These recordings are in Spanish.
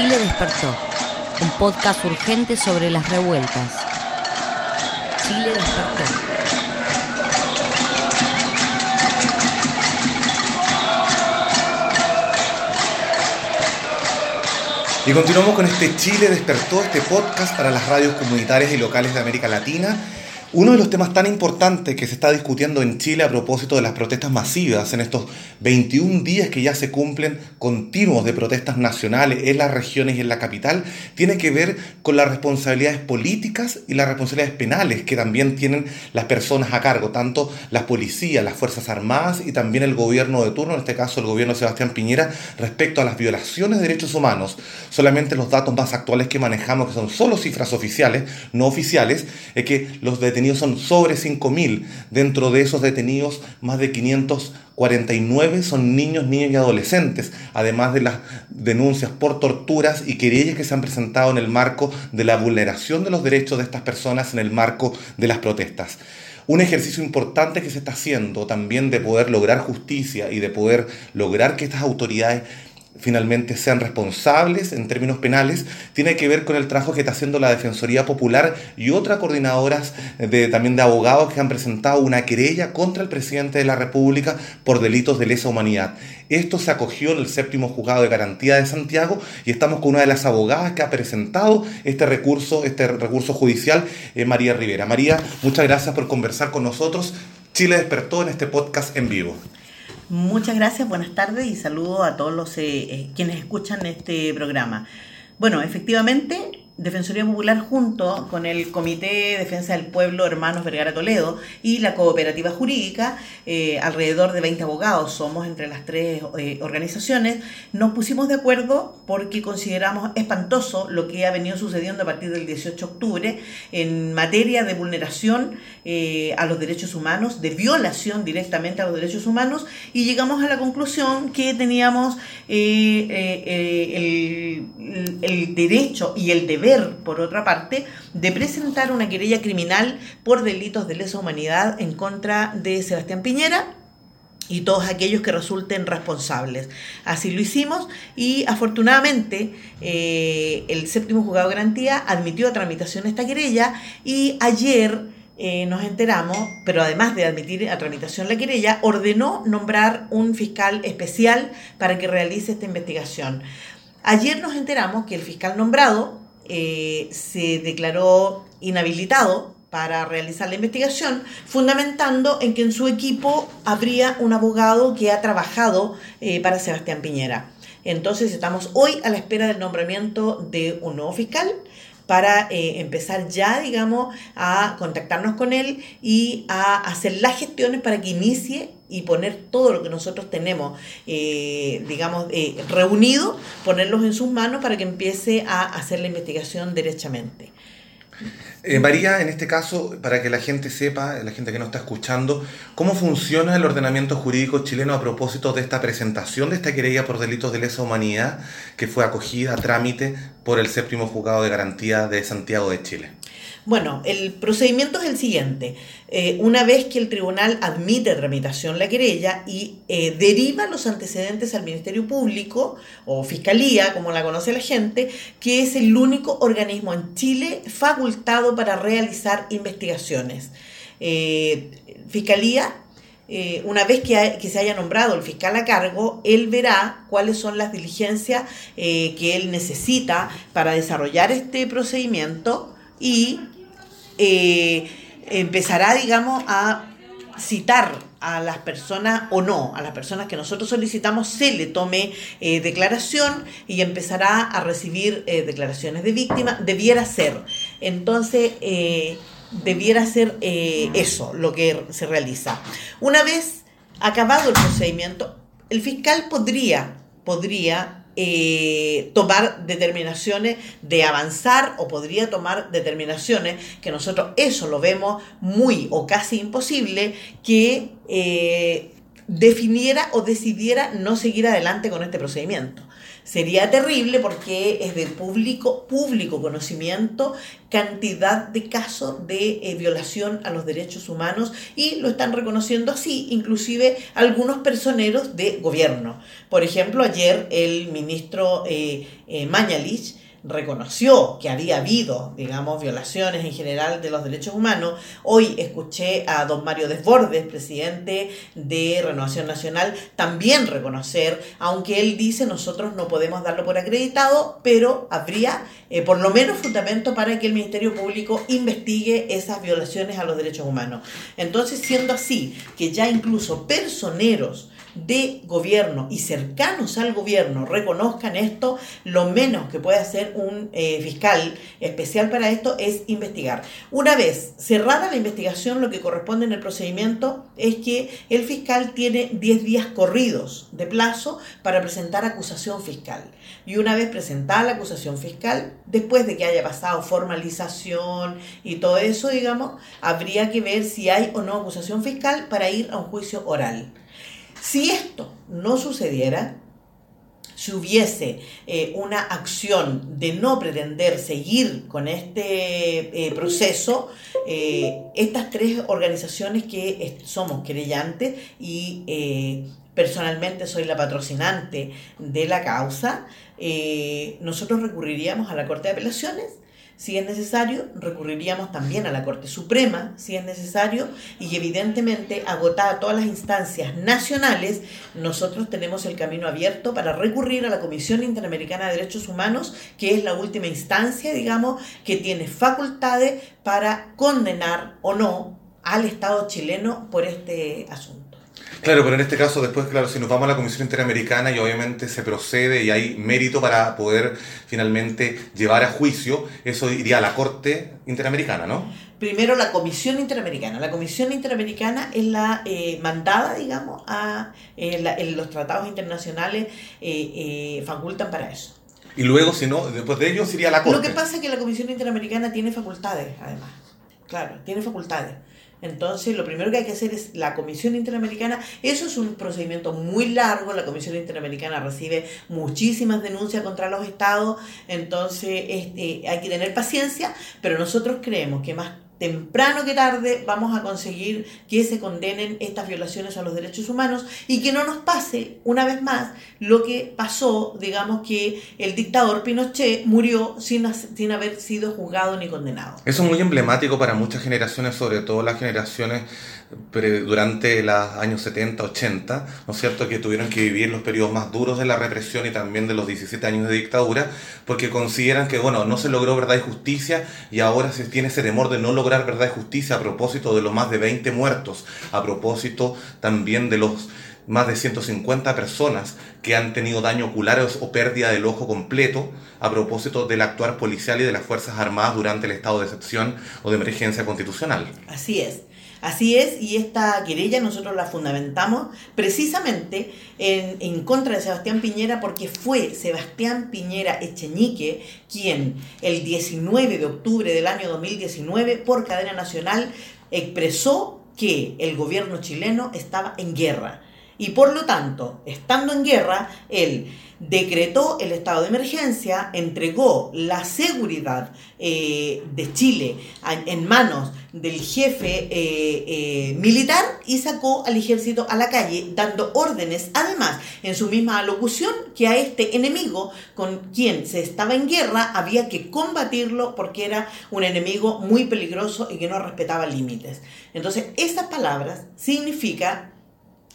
Chile despertó, un podcast urgente sobre las revueltas. Chile despertó. Y continuamos con este Chile despertó, este podcast para las radios comunitarias y locales de América Latina uno de los temas tan importantes que se está discutiendo en Chile a propósito de las protestas masivas en estos 21 días que ya se cumplen continuos de protestas nacionales en las regiones y en la capital tiene que ver con las responsabilidades políticas y las responsabilidades penales que también tienen las personas a cargo, tanto las policías, las Fuerzas Armadas y también el gobierno de turno, en este caso el gobierno de Sebastián Piñera, respecto a las violaciones de derechos humanos. Solamente los datos más actuales que manejamos, que son solo cifras oficiales, no oficiales, es que los detenidos son sobre 5.000. Dentro de esos detenidos, más de 549 son niños, niños y adolescentes, además de las denuncias por torturas y querellas que se han presentado en el marco de la vulneración de los derechos de estas personas en el marco de las protestas un ejercicio importante que se está haciendo también de poder lograr justicia y de poder lograr que estas autoridades finalmente sean responsables en términos penales, tiene que ver con el trabajo que está haciendo la Defensoría Popular y otras coordinadoras de, también de abogados que han presentado una querella contra el presidente de la República por delitos de lesa humanidad. Esto se acogió en el séptimo juzgado de garantía de Santiago y estamos con una de las abogadas que ha presentado este recurso, este recurso judicial, eh, María Rivera. María, muchas gracias por conversar con nosotros. Chile despertó en este podcast en vivo. Muchas gracias, buenas tardes y saludo a todos los eh, eh, quienes escuchan este programa. Bueno, efectivamente, Defensoría Popular junto con el Comité de Defensa del Pueblo Hermanos Vergara Toledo y la Cooperativa Jurídica, eh, alrededor de 20 abogados somos entre las tres eh, organizaciones, nos pusimos de acuerdo porque consideramos espantoso lo que ha venido sucediendo a partir del 18 de octubre en materia de vulneración eh, a los derechos humanos, de violación directamente a los derechos humanos y llegamos a la conclusión que teníamos el, el derecho y el deber por otra parte, de presentar una querella criminal por delitos de lesa humanidad en contra de Sebastián Piñera y todos aquellos que resulten responsables. Así lo hicimos y afortunadamente eh, el séptimo juzgado de garantía admitió a tramitación esta querella y ayer eh, nos enteramos, pero además de admitir a tramitación la querella, ordenó nombrar un fiscal especial para que realice esta investigación. Ayer nos enteramos que el fiscal nombrado eh, se declaró inhabilitado para realizar la investigación, fundamentando en que en su equipo habría un abogado que ha trabajado eh, para Sebastián Piñera. Entonces estamos hoy a la espera del nombramiento de un nuevo fiscal para eh, empezar ya, digamos, a contactarnos con él y a hacer las gestiones para que inicie y poner todo lo que nosotros tenemos, eh, digamos, eh, reunido, ponerlos en sus manos para que empiece a hacer la investigación derechamente. Eh, María, en este caso, para que la gente sepa, la gente que nos está escuchando, cómo funciona el ordenamiento jurídico chileno a propósito de esta presentación de esta querella por delitos de lesa humanidad que fue acogida a trámite por el séptimo juzgado de garantía de Santiago de Chile. Bueno, el procedimiento es el siguiente. Eh, una vez que el tribunal admite tramitación la querella y eh, deriva los antecedentes al Ministerio Público o Fiscalía, como la conoce la gente, que es el único organismo en Chile facultado para realizar investigaciones. Eh, Fiscalía una vez que, que, se haya nombrado el fiscal a cargo, él verá cuáles son las diligencias que él necesita para desarrollar este procedimiento y eh, empezará, digamos, a citar a las personas o no, a las personas que nosotros solicitamos se le tome eh, declaración y empezará a recibir eh, declaraciones de víctima, debiera ser. Entonces, debiera ser eso lo que se realiza. Una vez acabado el procedimiento, el fiscal podría, podría eh, tomar determinaciones de avanzar o podría tomar determinaciones que nosotros eso lo vemos muy o casi imposible que eh, definiera o decidiera no seguir adelante con este procedimiento. Sería terrible porque es de público, público conocimiento cantidad de casos de eh, violación a los derechos humanos y lo están reconociendo así, inclusive algunos personeros de gobierno. Por ejemplo, ayer el ministro eh, eh Mañalich reconoció que había habido, digamos, violaciones en general de los derechos humanos. Hoy escuché a don Mario Desbordes, presidente de Renovación Nacional, también reconocer, aunque él dice nosotros no podemos darlo por acreditado, pero habría eh, por lo menos fundamento para que el Ministerio Público investigue esas violaciones a los derechos humanos. Entonces, siendo así, que ya incluso personeros, de gobierno y cercanos al gobierno reconozcan esto, lo menos que puede hacer un eh, fiscal especial para esto es investigar. Una vez cerrada la investigación, lo que corresponde en el procedimiento es que el fiscal tiene 10 días corridos de plazo para presentar acusación fiscal. Y una vez presentada la acusación fiscal, después de que haya pasado formalización y todo eso, digamos, habría que ver si hay o no acusación fiscal para ir a un juicio oral. Si esto no sucediera, si hubiese eh, una acción de no pretender seguir con este eh, proceso, eh, estas tres organizaciones que somos querellantes y personalmente soy la patrocinante de la causa, nosotros recurriríamos a la Corte de Apelaciones si es necesario, recurriríamos también a la Corte Suprema, si es necesario, y evidentemente, agotada todas las instancias nacionales, nosotros tenemos el camino abierto para recurrir a la Comisión Interamericana de Derechos Humanos, que es la última instancia, digamos, que tiene facultades para condenar o no al Estado chileno por este asunto. Claro, pero en este caso después, claro, si nos vamos a la Comisión Interamericana y obviamente se procede y hay mérito para poder finalmente llevar a juicio, eso iría a la Corte Interamericana, ¿no? Primero la Comisión Interamericana. La Comisión Interamericana es la eh, mandada, digamos, a eh, los tratados internacionales eh, facultan para eso. Y luego, si no, después de ello, sería la Corte. Lo que pasa es que la Comisión Interamericana tiene facultades, además. Claro, tiene facultades. Entonces, lo primero que hay que hacer es la Comisión Interamericana. Eso es un procedimiento muy largo. La Comisión Interamericana recibe muchísimas denuncias contra los estados. Entonces, este, hay que tener paciencia, pero nosotros creemos que más temprano que tarde vamos a conseguir que se condenen estas violaciones a los derechos humanos y que no nos pase una vez más lo que pasó, digamos que el dictador Pinochet murió sin, sin haber sido juzgado ni condenado. Eso es muy emblemático para muchas generaciones, sobre todo las generaciones durante los años 70, 80, ¿no es cierto?, que tuvieron que vivir los periodos más duros de la represión y también de los 17 años de dictadura, porque consideran que, bueno, no se logró verdad y justicia y ahora se tiene ese temor de no lograr verdad y justicia a propósito de los más de 20 muertos, a propósito también de los más de 150 personas que han tenido daño ocular o pérdida del ojo completo a propósito del actuar policial y de las Fuerzas Armadas durante el estado de excepción o de emergencia constitucional. Así es. Así es, y esta querella nosotros la fundamentamos precisamente en, en, contra de Sebastián Piñera porque fue Sebastián Piñera Echeñique quien el 19 de octubre del año 2019 por cadena nacional expresó que el gobierno chileno estaba en guerra. Y por lo tanto, estando en guerra, él decretó el estado de emergencia, entregó la seguridad eh, de Chile en manos del jefe eh, eh, militar y sacó al ejército a la calle dando órdenes, además, en su misma alocución, que a este enemigo con quien se estaba en guerra había que combatirlo porque era un enemigo muy peligroso y que no respetaba límites. Entonces, esas palabras significan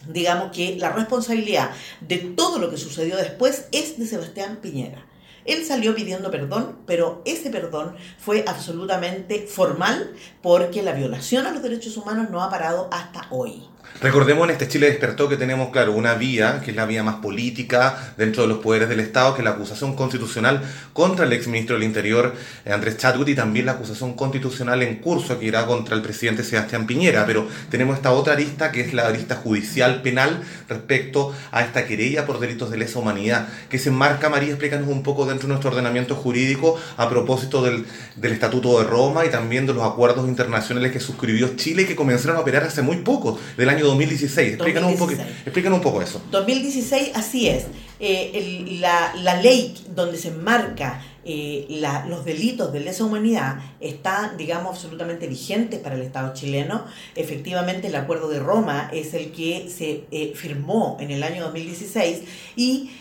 digamos que la responsabilidad de todo lo que sucedió después es de Sebastián Piñera. Él salió pidiendo perdón, pero ese perdón fue absolutamente formal porque la violación a los derechos humanos no ha parado hasta hoy. Recordemos en este Chile despertó que tenemos, claro, una vía, que es la vía más política dentro de los poderes del Estado, que es la acusación constitucional contra el exministro del Interior, eh, Andrés Chadwick, y también la acusación constitucional en curso que irá contra el presidente Sebastián Piñera. Pero tenemos esta otra arista, que es la arista judicial penal respecto a esta querella por delitos de lesa humanidad, que se enmarca, María, explícanos un poco dentro de nuestro ordenamiento jurídico a propósito del, del Estatuto de Roma y también de los acuerdos internacionales que suscribió Chile y que comenzaron a operar hace muy poco, del año 2016. Explícanos, Un, poco, explícanos un poco eso. 2016, así es. Eh, la, la ley donde se enmarca eh, los delitos de lesa humanidad están, digamos, absolutamente vigentes para el Estado chileno. Efectivamente, el Acuerdo de Roma es el que se eh, firmó en el año 2016 y,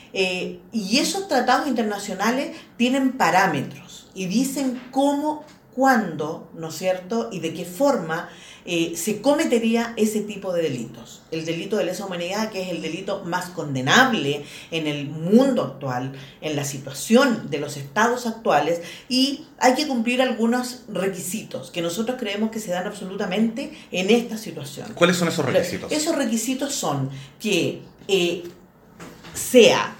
y esos tratados internacionales tienen parámetros y dicen cómo, cuándo, ¿no es cierto?, y de qué forma eh, se cometería ese tipo de delitos. El delito de lesa humanidad, que es el delito más condenable en el mundo actual, en la situación de los estados actuales, y hay que cumplir algunos requisitos que nosotros creemos que se dan absolutamente en esta situación. ¿Cuáles son esos requisitos? Esos requisitos son que eh, sea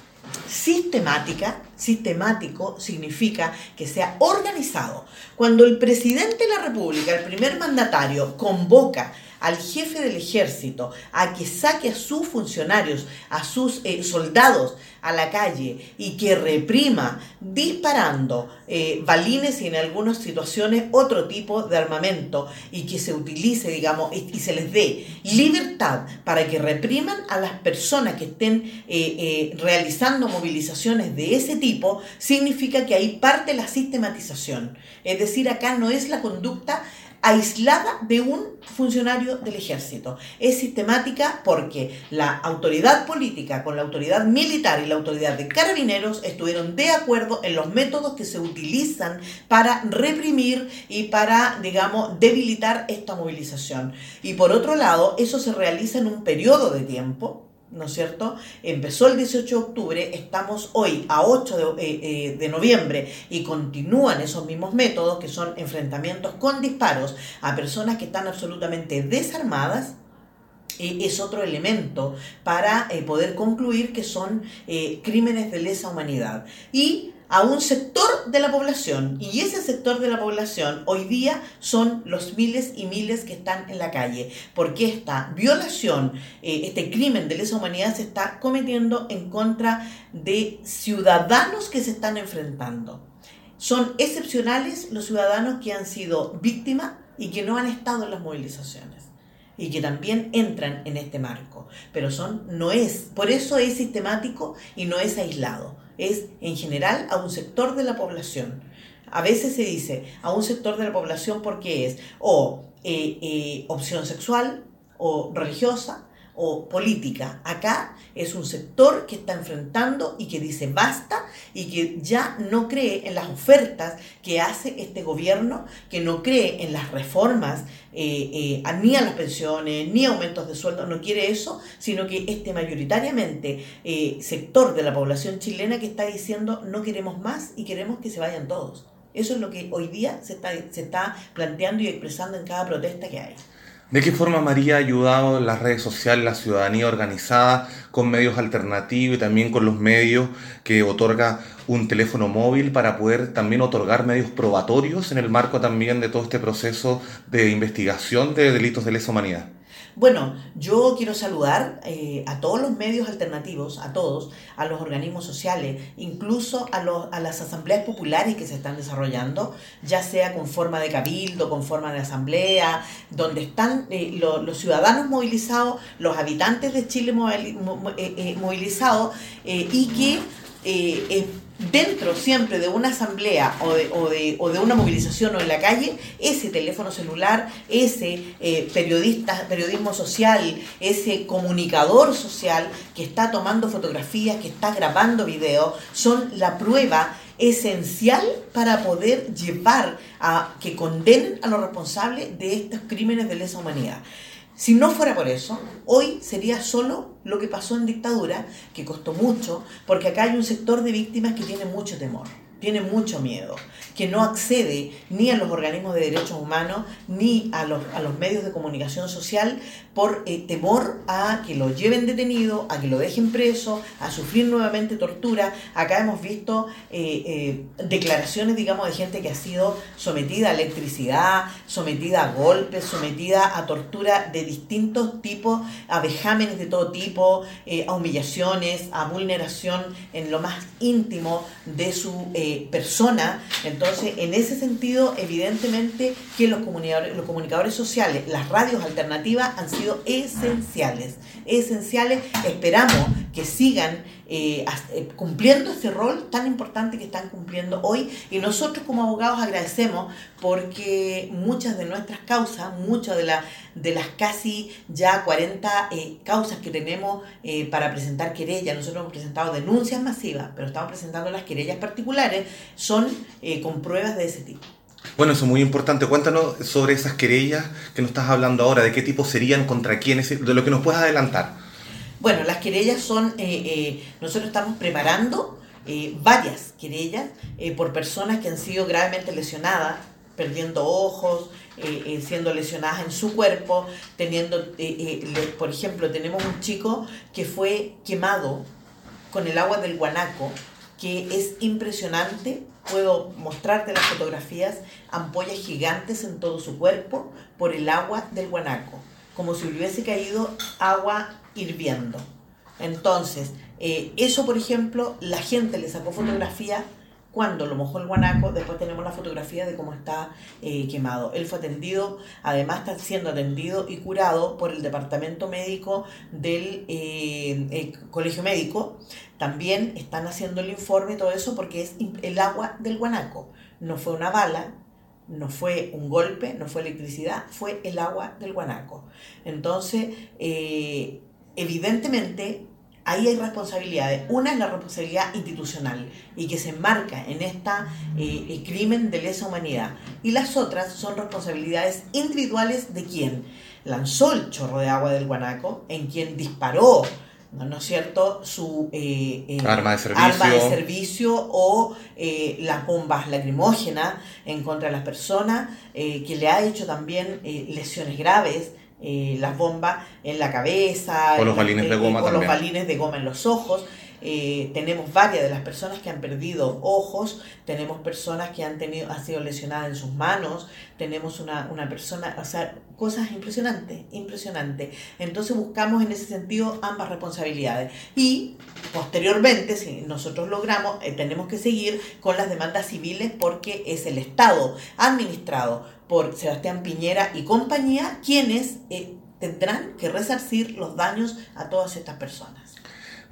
sistemática, sistemático significa que sea organizado. Cuando el presidente de la República, el primer mandatario, convoca al jefe del ejército a que saque a sus funcionarios, a sus eh, soldados a la calle y que reprima disparando eh, balines y en algunas situaciones otro tipo de armamento y que se utilice, digamos, y, se les dé libertad para que repriman a las personas que estén eh, realizando movilizaciones de ese tipo, significa que ahí parte la sistematización. Es decir, acá no es la conducta aislada de un funcionario del ejército. Es sistemática porque la autoridad política con la autoridad militar y la autoridad de carabineros estuvieron de acuerdo en los métodos que se utilizan para reprimir y para, digamos, debilitar esta movilización. Y por otro lado, eso se realiza en un periodo de tiempo ¿no es cierto? Empezó el 18 de octubre, estamos hoy a 8 eh, eh, de, noviembre y continúan esos mismos métodos que son enfrentamientos con disparos a personas que están absolutamente desarmadas. Es otro elemento para eh, poder concluir que son crímenes de lesa humanidad. Y a un sector de la población y ese sector de la población hoy día son los miles y miles que están en la calle, porque esta violación, eh, este crimen de lesa humanidad se está cometiendo en contra de ciudadanos que se están enfrentando. Son excepcionales los ciudadanos que han sido víctimas y que no han estado en las movilizaciones y que también entran en este marco, pero son no es, por eso es sistemático y no es aislado. Es en general a un sector de la población. A veces se dice a un sector de la población porque es o eh, eh, opción sexual o religiosa o política. Acá es un sector que está enfrentando y que dice basta y que ya no cree en las ofertas que hace este gobierno, que no cree en las reformas, eh, eh, ni a las pensiones, ni aumentos de sueldo, no quiere eso, sino que este mayoritariamente eh, sector de la población chilena que está diciendo no queremos más y queremos que se vayan todos. Eso es lo que hoy día se está, se está planteando y expresando en cada protesta que hay. ¿De qué forma María ha ayudado las redes sociales, la ciudadanía organizada, con medios alternativos y también con los medios que otorga un teléfono móvil para poder también otorgar medios probatorios en el marco también de todo este proceso de investigación de delitos de lesa humanidad? Bueno, yo quiero saludar eh, a todos los medios alternativos, a todos, a los organismos sociales, incluso a, los, a las asambleas populares que se están desarrollando, ya sea con forma de cabildo, con forma de asamblea, donde están eh, los ciudadanos movilizados, los habitantes de Chile eh, movilizados y que dentro siempre de una asamblea o de, o de, o de, una movilización o en la calle, ese teléfono celular, ese eh, periodista, periodismo social, ese comunicador social que está tomando fotografías, que está grabando videos, son la prueba esencial para poder llevar a que condenen a los responsables de estos crímenes de lesa humanidad. Si no fuera por eso, hoy sería solo lo que pasó en dictadura, que costó mucho, porque acá hay un sector de víctimas que tiene mucho temor tiene mucho miedo, que no accede ni a los organismos de derechos humanos ni a los, a los medios de comunicación social por eh, temor a que lo lleven detenido, a que lo dejen preso, a sufrir nuevamente tortura. Acá hemos visto eh, eh, declaraciones, digamos, de gente que ha sido sometida a electricidad, sometida a golpes, sometida a tortura de distintos tipos, a vejámenes de todo tipo, a humillaciones, a vulneración en lo más íntimo de su eh, persona. Entonces, en ese sentido, evidentemente que los comunicadores, los comunicadores sociales, las radios alternativas han sido esenciales, esenciales. Esperamos que sigan eh, eh, cumpliendo ese rol tan importante que están cumpliendo hoy. Y nosotros como abogados agradecemos porque muchas de nuestras causas, muchas de, de las casi ya 40 eh, causas que tenemos para presentar querellas, nosotros hemos presentado denuncias masivas, pero estamos presentando las querellas particulares, son con pruebas de ese tipo. Bueno, eso es muy importante. Cuéntanos sobre esas querellas que nos estás hablando ahora, de qué tipo serían, contra quiénes, de lo que nos puedas adelantar. Bueno, las querellas son, eh, eh, nosotros estamos preparando eh, varias querellas por personas que han sido gravemente lesionadas, perdiendo ojos, siendo lesionadas en su cuerpo, teniendo, por ejemplo, tenemos un chico que fue quemado con el agua del guanaco, que es impresionante. Puedo mostrarte las fotografías, ampollas gigantes en todo su cuerpo por el agua del guanaco, como si hubiese caído agua hirviendo. Entonces, eh, eso, por ejemplo, la gente le sacó fotografía cuando lo mojó el guanaco, después tenemos la fotografía de cómo está eh, quemado. Él fue atendido, además está siendo atendido y curado por el departamento médico del eh, colegio médico. También están haciendo el informe y todo eso porque es el agua del guanaco. No fue una bala, no fue un golpe, no fue electricidad, fue el agua del guanaco. Entonces, eh, evidentemente, ahí hay responsabilidades. Una es la responsabilidad institucional y que se enmarca en esta eh, crimen de lesa humanidad. Y las otras son responsabilidades individuales de quien lanzó el chorro de agua del guanaco, en quien disparó ¿no es cierto?, su eh, eh, arma, de servicio. de servicio o eh, las bombas lacrimógenas en contra de las personas, que le ha hecho también lesiones graves, las bombas en la cabeza, o los balines de goma, los balines de goma en los ojos. Eh, tenemos varias de las personas que han perdido ojos, tenemos personas que han, tenido, han sido lesionadas en sus manos, tenemos una, una persona, o sea, cosas impresionantes, impresionantes. Entonces buscamos en ese sentido ambas responsabilidades. Y posteriormente, si nosotros logramos, eh, tenemos que seguir con las demandas civiles porque es el Estado administrado por Sebastián Piñera y compañía quienes eh, tendrán que resarcir los daños a todas estas personas.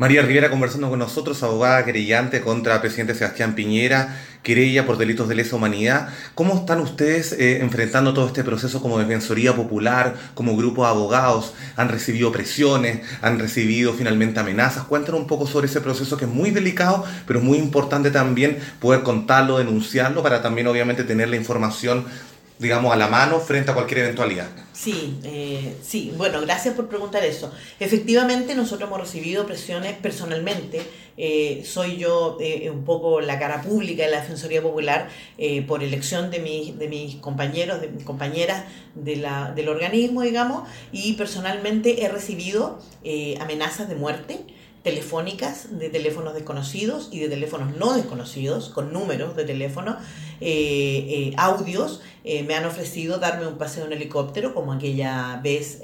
María Rivera conversando con nosotros, abogada querellante contra presidente Sebastián Piñera, querella por delitos de lesa humanidad. ¿Cómo están ustedes eh, enfrentando todo este proceso como Defensoría Popular, como grupo de abogados? ¿Han recibido presiones? ¿Han recibido finalmente amenazas? Cuéntanos un poco sobre ese proceso que es muy delicado, pero muy importante también poder contarlo, denunciarlo, para también obviamente tener la información digamos, a la mano frente a cualquier eventualidad. Sí, eh, sí, bueno, gracias por preguntar eso. Efectivamente, nosotros hemos recibido presiones personalmente. Eh, soy yo eh, un poco la cara pública de la Defensoría Popular por elección de, mis, de mis compañeros, de mis compañeras de la, del organismo, digamos, y personalmente he recibido amenazas de muerte telefónicas de teléfonos desconocidos y de teléfonos no desconocidos, con números de teléfono, audios eh, me han ofrecido darme un paseo en helicóptero, como aquella vez,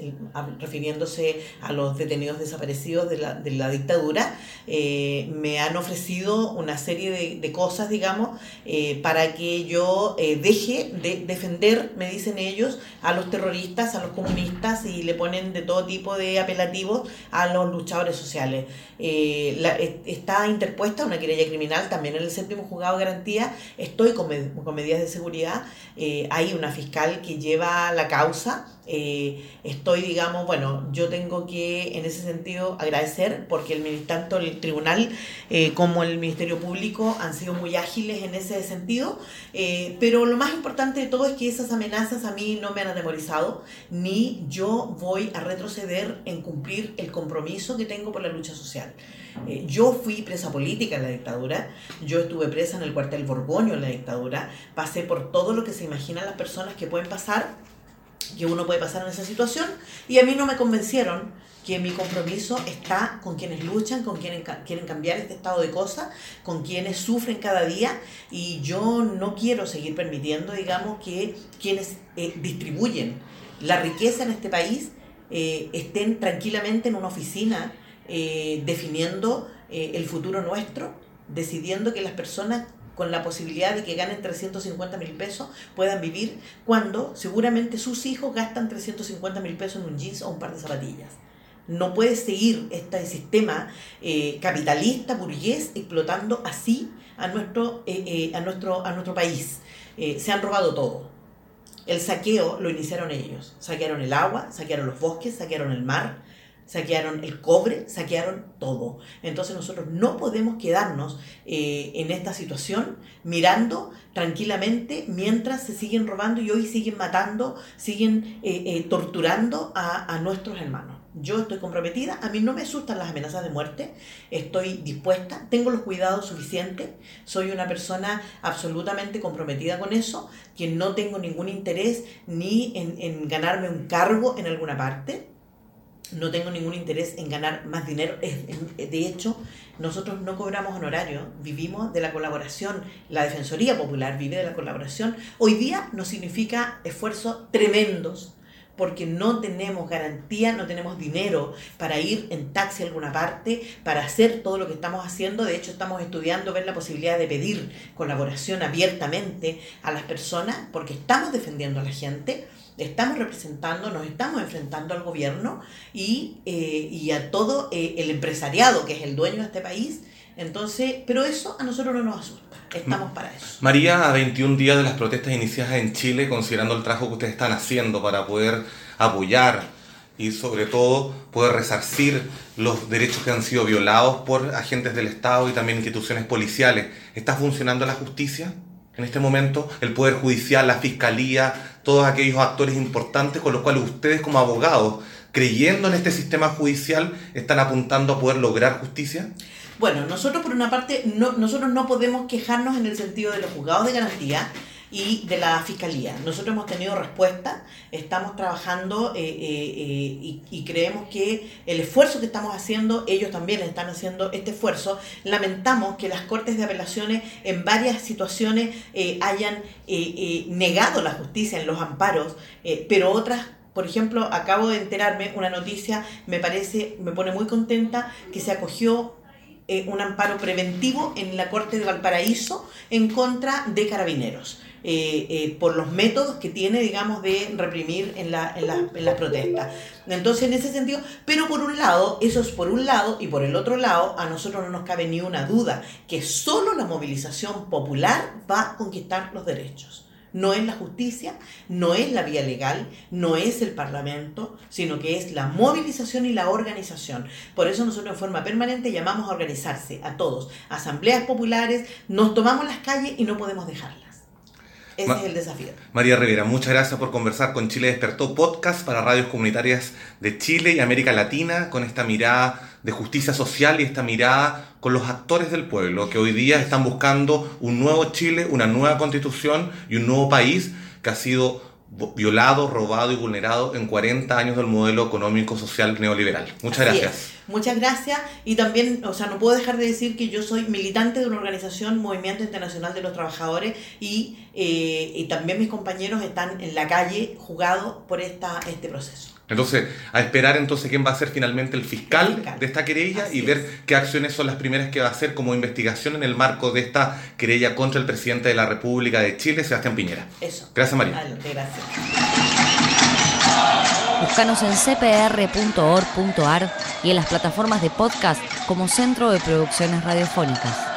refiriéndose a los detenidos desaparecidos de la, de la dictadura. Eh, me han ofrecido una serie de, de cosas, digamos, eh, para que yo deje de defender, me dicen ellos, a los terroristas, a los comunistas y le ponen de todo tipo de apelativos a los luchadores sociales. está interpuesta una querella criminal también en el séptimo juzgado de garantía. Estoy con, con medidas de seguridad hay una fiscal que lleva la causa. Eh, estoy, digamos, bueno, yo tengo que en ese sentido agradecer porque el, tanto el tribunal eh, como el Ministerio Público han sido muy ágiles en ese sentido, eh, pero lo más importante de todo es que esas amenazas a mí no me han atemorizado, ni yo voy a retroceder en cumplir el compromiso que tengo por la lucha social. Eh, yo fui presa política en la dictadura, yo estuve presa en el cuartel Borgoño en la dictadura, pasé por todo lo que se imaginan las personas que pueden pasar, que uno puede pasar en esa situación, y a mí no me convencieron que mi compromiso está con quienes luchan, con quienes quieren cambiar este estado de cosas, con quienes sufren cada día, y yo no quiero seguir permitiendo, digamos, que quienes eh, distribuyen la riqueza en este país eh, estén tranquilamente en una oficina eh, definiendo eh, el futuro nuestro, decidiendo que las personas con la posibilidad de que ganen 350 mil pesos puedan vivir cuando seguramente sus hijos gastan 350 mil pesos en un jeans o un par de zapatillas. No puede seguir este sistema eh, capitalista, burgués, explotando así a nuestro, a nuestro, a nuestro país. se han robado todo. El saqueo lo iniciaron ellos. Saquearon el agua, saquearon los bosques, saquearon el mar, saquearon el cobre, saquearon todo. Entonces nosotros no podemos quedarnos eh, en esta situación mirando tranquilamente mientras se siguen robando y hoy siguen matando, siguen eh, eh, torturando a, a nuestros hermanos. Yo estoy comprometida, a mí no me asustan las amenazas de muerte, estoy dispuesta, tengo los cuidados suficientes, soy una persona absolutamente comprometida con eso, que no tengo ningún interés ni en, en ganarme un cargo en alguna parte, no tengo ningún interés en ganar más dinero. De hecho, nosotros no cobramos honorario, vivimos de la colaboración. La Defensoría Popular vive de la colaboración. Hoy día nos significa esfuerzos tremendos porque no tenemos garantía, no tenemos dinero para ir en taxi a alguna parte, para hacer todo lo que estamos haciendo. De hecho, estamos estudiando ver la posibilidad de pedir colaboración abiertamente a las personas, porque estamos defendiendo a la gente estamos representando, nos estamos enfrentando al gobierno y, eh, a todo eh, el empresariado que es el dueño de este país. Entonces, pero eso a nosotros no nos asusta, estamos para eso. María, a 21 días de las protestas iniciadas en Chile, considerando el trabajo que ustedes están haciendo para poder apoyar y sobre todo poder resarcir los derechos que han sido violados por agentes del Estado y también instituciones policiales, ¿está funcionando la justicia? en este momento, el Poder Judicial, la Fiscalía, todos aquellos actores importantes con los cuales ustedes como abogados, creyendo en este sistema judicial, están apuntando a poder lograr justicia? Bueno, nosotros por una parte, no, nosotros no podemos quejarnos en el sentido de los juzgados de garantía, y de la Fiscalía. Nosotros hemos tenido respuesta, estamos trabajando eh, eh, eh, y, creemos que el esfuerzo que estamos haciendo, ellos también están haciendo este esfuerzo. Lamentamos que las Cortes de Apelaciones en varias situaciones hayan negado la justicia en los amparos, pero otras por ejemplo, acabo de enterarme una noticia, me parece, me pone muy contenta, que se acogió un amparo preventivo en la Corte de Valparaíso en contra de carabineros. Eh, eh, por los métodos que tiene, digamos, de reprimir en, la, en, en las protestas. Entonces, en ese sentido, pero por un lado, eso es por un lado, y por el otro lado, a nosotros no nos cabe ni una duda que solo la movilización popular va a conquistar los derechos. No es la justicia, no es la vía legal, no es el Parlamento, sino que es la movilización y la organización. Por eso nosotros en forma permanente llamamos a organizarse a todos, asambleas populares, nos tomamos las calles y no podemos dejarlas. Ese es el desafío. María Rivera, muchas gracias por conversar con Chile Despertó Podcast para radios comunitarias de Chile y América Latina con esta mirada de justicia social y esta mirada con los actores del pueblo que hoy día están buscando un nuevo Chile, una nueva constitución y un nuevo país que ha sido violado, robado y vulnerado en 40 años del modelo económico social neoliberal. Muchas gracias. Muchas gracias y también, o sea, no puedo dejar de decir que yo soy militante de una organización, Movimiento Internacional de los Trabajadores y, eh, y también mis compañeros están en la calle jugados por esta, este proceso. Entonces, a esperar entonces quién va a ser finalmente el fiscal, de esta querella y ver qué acciones son las primeras que va a hacer como investigación en el marco de esta querella contra el presidente de la República de Chile, Sebastián Piñera. Eso. Gracias, María. gracias. Búscanos en cpr.org.ar y en las plataformas de podcast como Centro de Producciones Radiofónicas.